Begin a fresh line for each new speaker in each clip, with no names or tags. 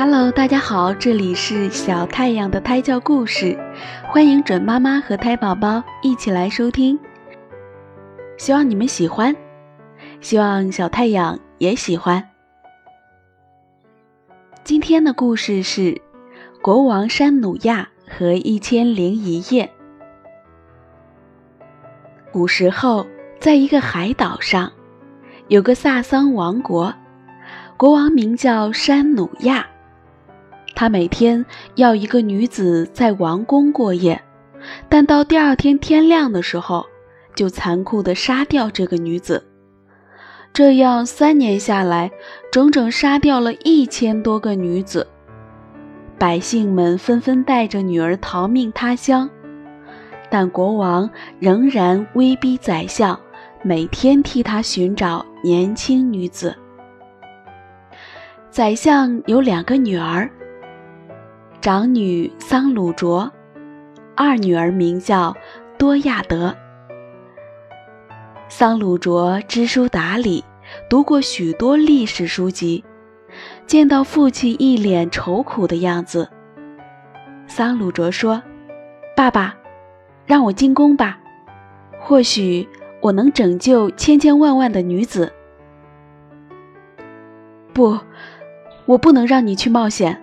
Hello，大家好，这里是小太阳的胎教故事，欢迎准妈妈和胎宝宝一起来收听，希望你们喜欢，希望小太阳也喜欢。今天的故事是国王山努亚和一千零一夜。古时候，在一个海岛上，有个萨桑王国，国王名叫山努亚。他每天要一个女子在王宫过夜，但到第二天天亮的时候，就残酷地杀掉这个女子。这样三年下来，整整杀掉了一千多个女子。百姓们纷纷带着女儿逃命他乡，但国王仍然威逼宰相，每天替他寻找年轻女子。宰相有两个女儿。长女桑鲁卓，二女儿名叫多亚德。桑鲁卓知书达理，读过许多历史书籍。见到父亲一脸愁苦的样子，桑鲁卓说：“爸爸，让我进宫吧，或许我能拯救千千万万的女子。”不，我不能让你去冒险。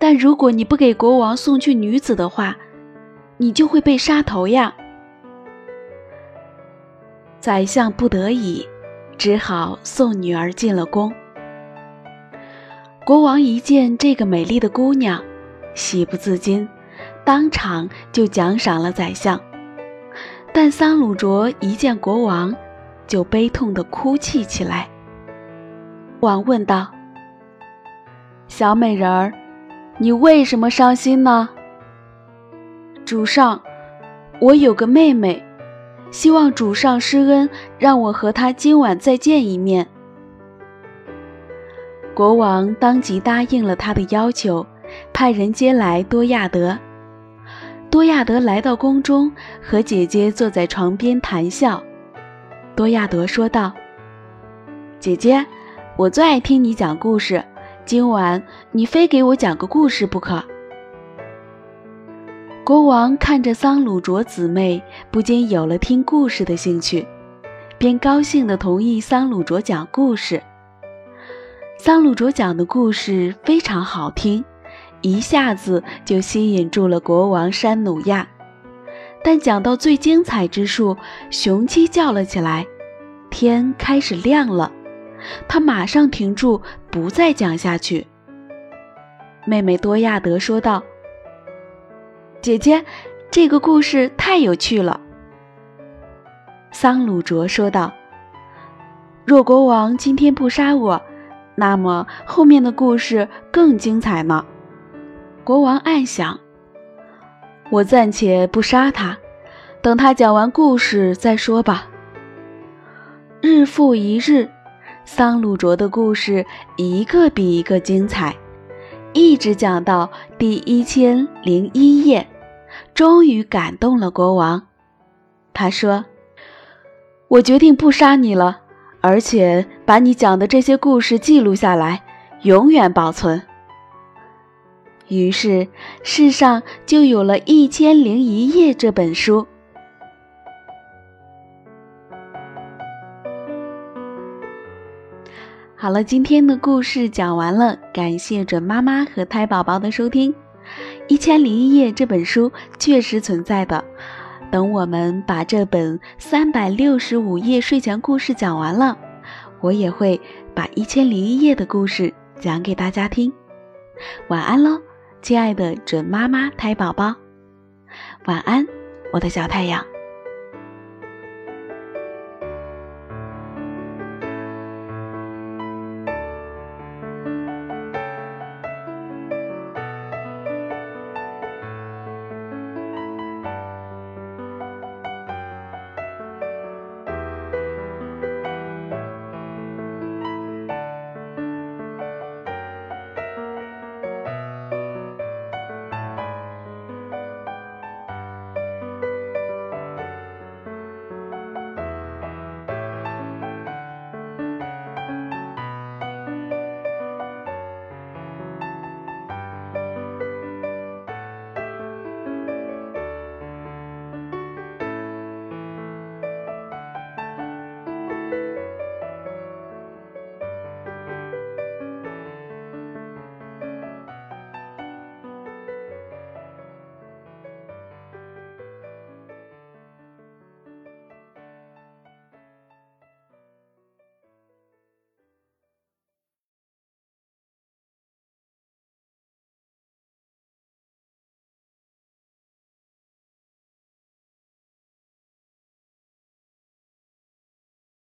但如果你不给国王送去女子的话，你就会被杀头呀！宰相不得已，只好送女儿进了宫。国王一见这个美丽的姑娘，喜不自禁，当场就奖赏了宰相。但桑鲁卓一见国王，就悲痛地哭泣起来。王问道：“小美人儿。”你为什么伤心呢？主上，我有个妹妹，希望主上施恩，让我和她今晚再见一面。国王当即答应了他的要求，派人接来多亚德。多亚德来到宫中，和姐姐坐在床边谈笑。多亚德说道：“姐姐，我最爱听你讲故事。”今晚你非给我讲个故事不可。国王看着桑鲁卓姊妹，不禁有了听故事的兴趣，便高兴地同意桑鲁卓讲故事。桑鲁卓讲的故事非常好听，一下子就吸引住了国王山努亚。但讲到最精彩之处，雄鸡叫了起来，天开始亮了。他马上停住，不再讲下去。妹妹多亚德说道：“姐姐，这个故事太有趣了。”桑鲁卓说道：“若国王今天不杀我，那么后面的故事更精彩呢。”国王暗想：“我暂且不杀他，等他讲完故事再说吧。”日复一日。桑鲁卓的故事一个比一个精彩，一直讲到第一千零一页，终于感动了国王。他说：“我决定不杀你了，而且把你讲的这些故事记录下来，永远保存。”于是，世上就有了一千零一夜这本书。好了，今天的故事讲完了，感谢准妈妈和胎宝宝的收听。《一千零一夜》这本书确实存在的。等我们把这本三百六十五页睡前故事讲完了，我也会把《一千零一夜》的故事讲给大家听。晚安喽，亲爱的准妈妈、胎宝宝，晚安，我的小太阳。